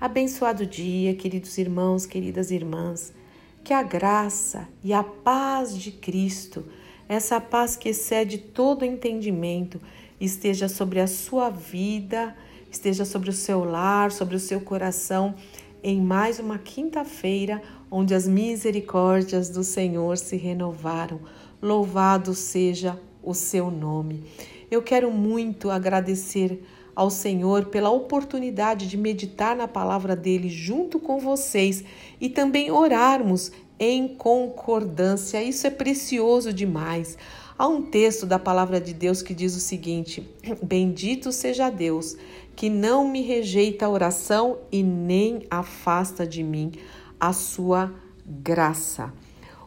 Abençoado dia, queridos irmãos, queridas irmãs. Que a graça e a paz de Cristo, essa paz que excede todo entendimento, esteja sobre a sua vida, esteja sobre o seu lar, sobre o seu coração, em mais uma quinta-feira, onde as misericórdias do Senhor se renovaram. Louvado seja o seu nome. Eu quero muito agradecer ao Senhor pela oportunidade de meditar na palavra dele junto com vocês e também orarmos em concordância. Isso é precioso demais. Há um texto da palavra de Deus que diz o seguinte: Bendito seja Deus, que não me rejeita a oração e nem afasta de mim a sua graça.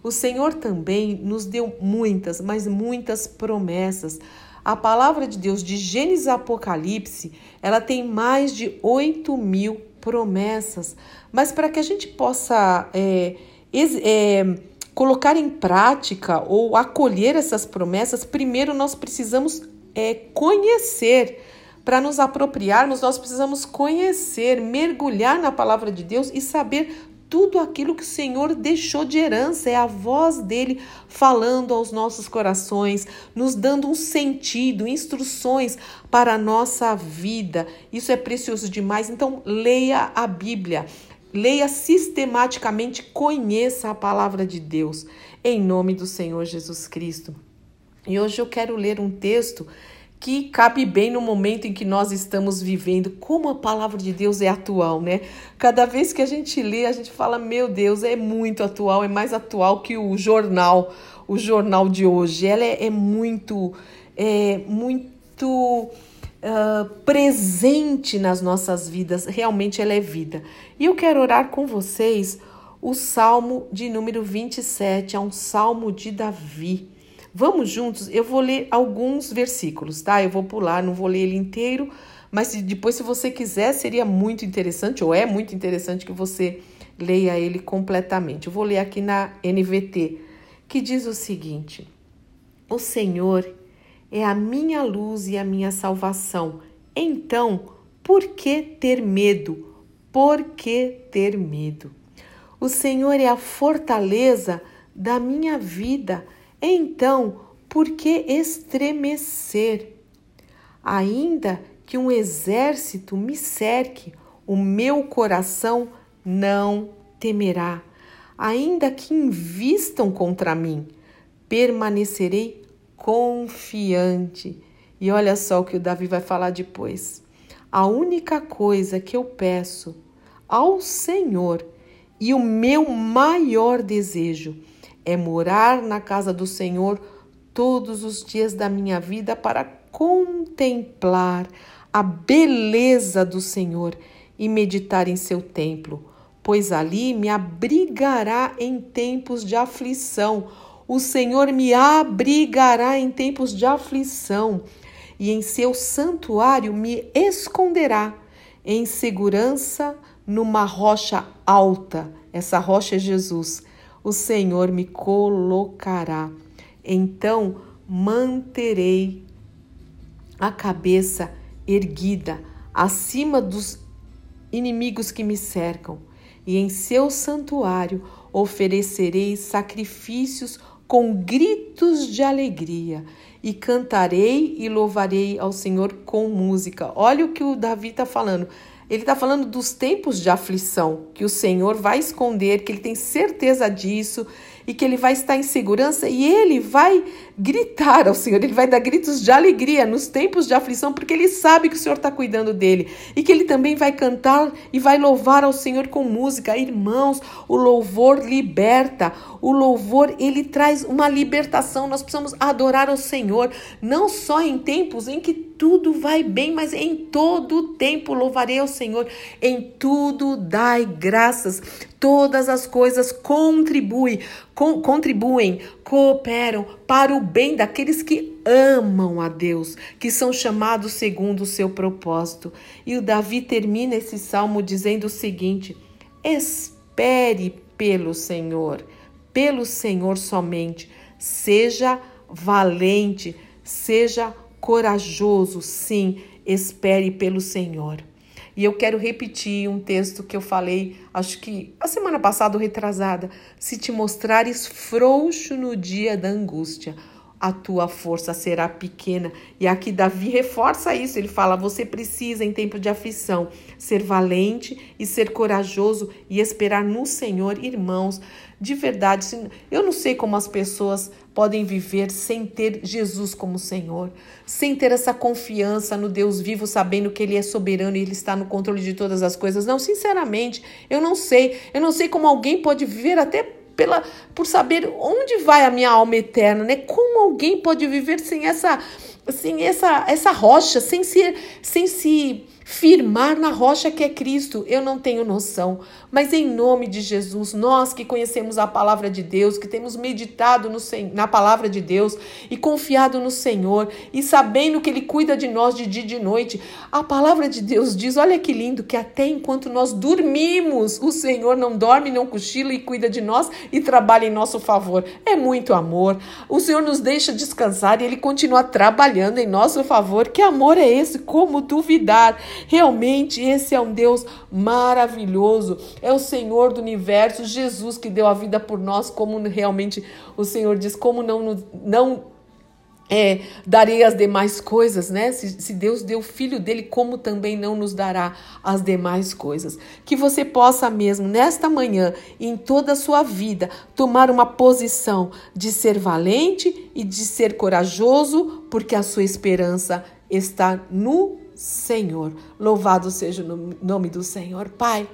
O Senhor também nos deu muitas, mas muitas promessas a palavra de Deus de Gênesis Apocalipse, ela tem mais de 8 mil promessas. Mas para que a gente possa é, é, colocar em prática ou acolher essas promessas, primeiro nós precisamos é, conhecer. Para nos apropriarmos, nós precisamos conhecer, mergulhar na palavra de Deus e saber tudo aquilo que o Senhor deixou de herança, é a voz dele falando aos nossos corações, nos dando um sentido, instruções para a nossa vida. Isso é precioso demais. Então, leia a Bíblia. Leia sistematicamente, conheça a palavra de Deus, em nome do Senhor Jesus Cristo. E hoje eu quero ler um texto que cabe bem no momento em que nós estamos vivendo, como a palavra de Deus é atual, né? Cada vez que a gente lê, a gente fala: Meu Deus, é muito atual, é mais atual que o jornal, o jornal de hoje. Ela é, é muito, é muito uh, presente nas nossas vidas, realmente ela é vida. E eu quero orar com vocês o Salmo de número 27, é um salmo de Davi. Vamos juntos? Eu vou ler alguns versículos, tá? Eu vou pular, não vou ler ele inteiro, mas depois, se você quiser, seria muito interessante, ou é muito interessante que você leia ele completamente. Eu vou ler aqui na NVT, que diz o seguinte: O Senhor é a minha luz e a minha salvação. Então, por que ter medo? Por que ter medo? O Senhor é a fortaleza da minha vida então, por que estremecer? Ainda que um exército me cerque, o meu coração não temerá. Ainda que invistam contra mim, permanecerei confiante. E olha só o que o Davi vai falar depois. A única coisa que eu peço ao Senhor e o meu maior desejo é morar na casa do Senhor todos os dias da minha vida para contemplar a beleza do Senhor e meditar em seu templo, pois ali me abrigará em tempos de aflição. O Senhor me abrigará em tempos de aflição e em seu santuário me esconderá em segurança numa rocha alta. Essa rocha é Jesus o Senhor me colocará. Então manterei a cabeça erguida acima dos inimigos que me cercam, e em seu santuário oferecerei sacrifícios com gritos de alegria, e cantarei e louvarei ao Senhor com música. Olha o que o Davi está falando. Ele está falando dos tempos de aflição que o Senhor vai esconder, que ele tem certeza disso e que ele vai estar em segurança e ele vai gritar ao Senhor, ele vai dar gritos de alegria nos tempos de aflição, porque ele sabe que o Senhor está cuidando dele e que ele também vai cantar e vai louvar ao Senhor com música. Irmãos, o louvor liberta, o louvor ele traz uma libertação. Nós precisamos adorar ao Senhor, não só em tempos em que tudo vai bem, mas em todo tempo louvarei ao Senhor, em tudo dai graças todas as coisas contribuem, com, contribuem, cooperam para o bem daqueles que amam a Deus, que são chamados segundo o seu propósito. E o Davi termina esse salmo dizendo o seguinte: Espere pelo Senhor, pelo Senhor somente. Seja valente, seja corajoso, sim, espere pelo Senhor. E eu quero repetir um texto que eu falei, acho que a semana passada ou retrasada. Se te mostrares frouxo no dia da angústia, a tua força será pequena. E aqui Davi reforça isso. Ele fala: você precisa, em tempo de aflição, ser valente e ser corajoso e esperar no Senhor, irmãos. De verdade, eu não sei como as pessoas podem viver sem ter Jesus como Senhor, sem ter essa confiança no Deus vivo, sabendo que Ele é soberano e Ele está no controle de todas as coisas. Não, sinceramente, eu não sei. Eu não sei como alguém pode viver até pela, por saber onde vai a minha alma eterna, né? Como alguém pode viver sem essa, sem essa, essa rocha, sem se, sem se firmar na rocha que é Cristo. Eu não tenho noção, mas em nome de Jesus, nós que conhecemos a palavra de Deus, que temos meditado no, na palavra de Deus e confiado no Senhor e sabendo que Ele cuida de nós de dia e de noite, a palavra de Deus diz: olha que lindo, que até enquanto nós dormimos, o Senhor não dorme, não cochila e cuida de nós e trabalha em nosso favor. É muito amor. O Senhor nos deixa descansar e Ele continua trabalhando em nosso favor. Que amor é esse? Como duvidar? Realmente, esse é um Deus maravilhoso. É o Senhor do universo, Jesus que deu a vida por nós, como realmente o Senhor diz, como não, não é, darei as demais coisas, né? Se, se, Deus deu o filho dele, como também não nos dará as demais coisas? Que você possa mesmo, nesta manhã, em toda a sua vida, tomar uma posição de ser valente e de ser corajoso, porque a sua esperança está no Senhor. Louvado seja o nome do Senhor. Pai,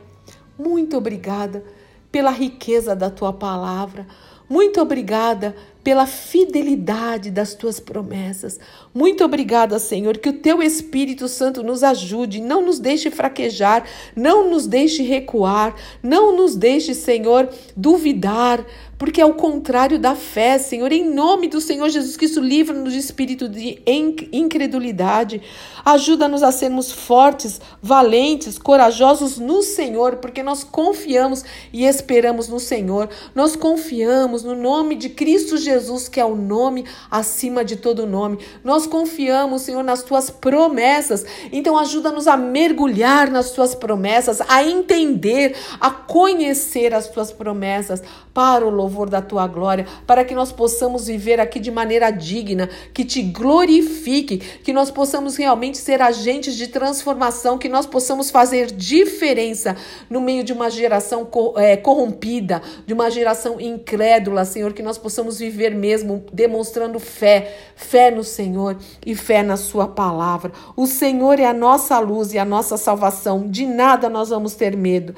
muito obrigada pela riqueza da tua palavra. Muito obrigada pela fidelidade das tuas promessas. Muito obrigada, Senhor, que o teu Espírito Santo nos ajude, não nos deixe fraquejar, não nos deixe recuar, não nos deixe, Senhor, duvidar, porque é o contrário da fé, Senhor. Em nome do Senhor Jesus Cristo, livra-nos de espírito de incredulidade. Ajuda-nos a sermos fortes, valentes, corajosos no Senhor, porque nós confiamos e esperamos no Senhor. Nós confiamos no nome de Cristo Jesus, que é o nome acima de todo nome. Nós confiamos, Senhor, nas tuas promessas. Então ajuda-nos a mergulhar nas tuas promessas, a entender, a conhecer as tuas promessas para o louvor da tua glória, para que nós possamos viver aqui de maneira digna, que te glorifique, que nós possamos realmente ser agentes de transformação, que nós possamos fazer diferença no meio de uma geração é, corrompida, de uma geração incrédula, Senhor, que nós possamos viver mesmo demonstrando fé, fé no Senhor e fé na Sua palavra. O Senhor é a nossa luz e a nossa salvação, de nada nós vamos ter medo.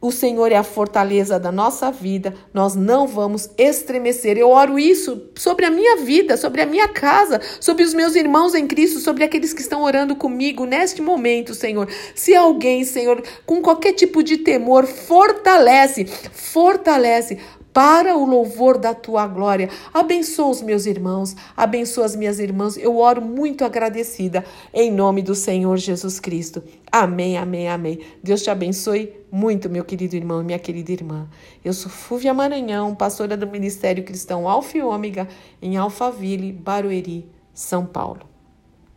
O Senhor é a fortaleza da nossa vida, nós não vamos estremecer. Eu oro isso sobre a minha vida, sobre a minha casa, sobre os meus irmãos em Cristo, sobre aqueles que estão orando comigo neste momento, Senhor. Se alguém, Senhor, com qualquer tipo de temor, fortalece, fortalece para o louvor da tua glória. Abençoa os meus irmãos, abençoa as minhas irmãs. Eu oro muito agradecida em nome do Senhor Jesus Cristo. Amém, amém, amém. Deus te abençoe muito, meu querido irmão e minha querida irmã. Eu sou Fúvia Maranhão, pastora do Ministério Cristão Alfa e Ômega, em Alphaville, Barueri, São Paulo.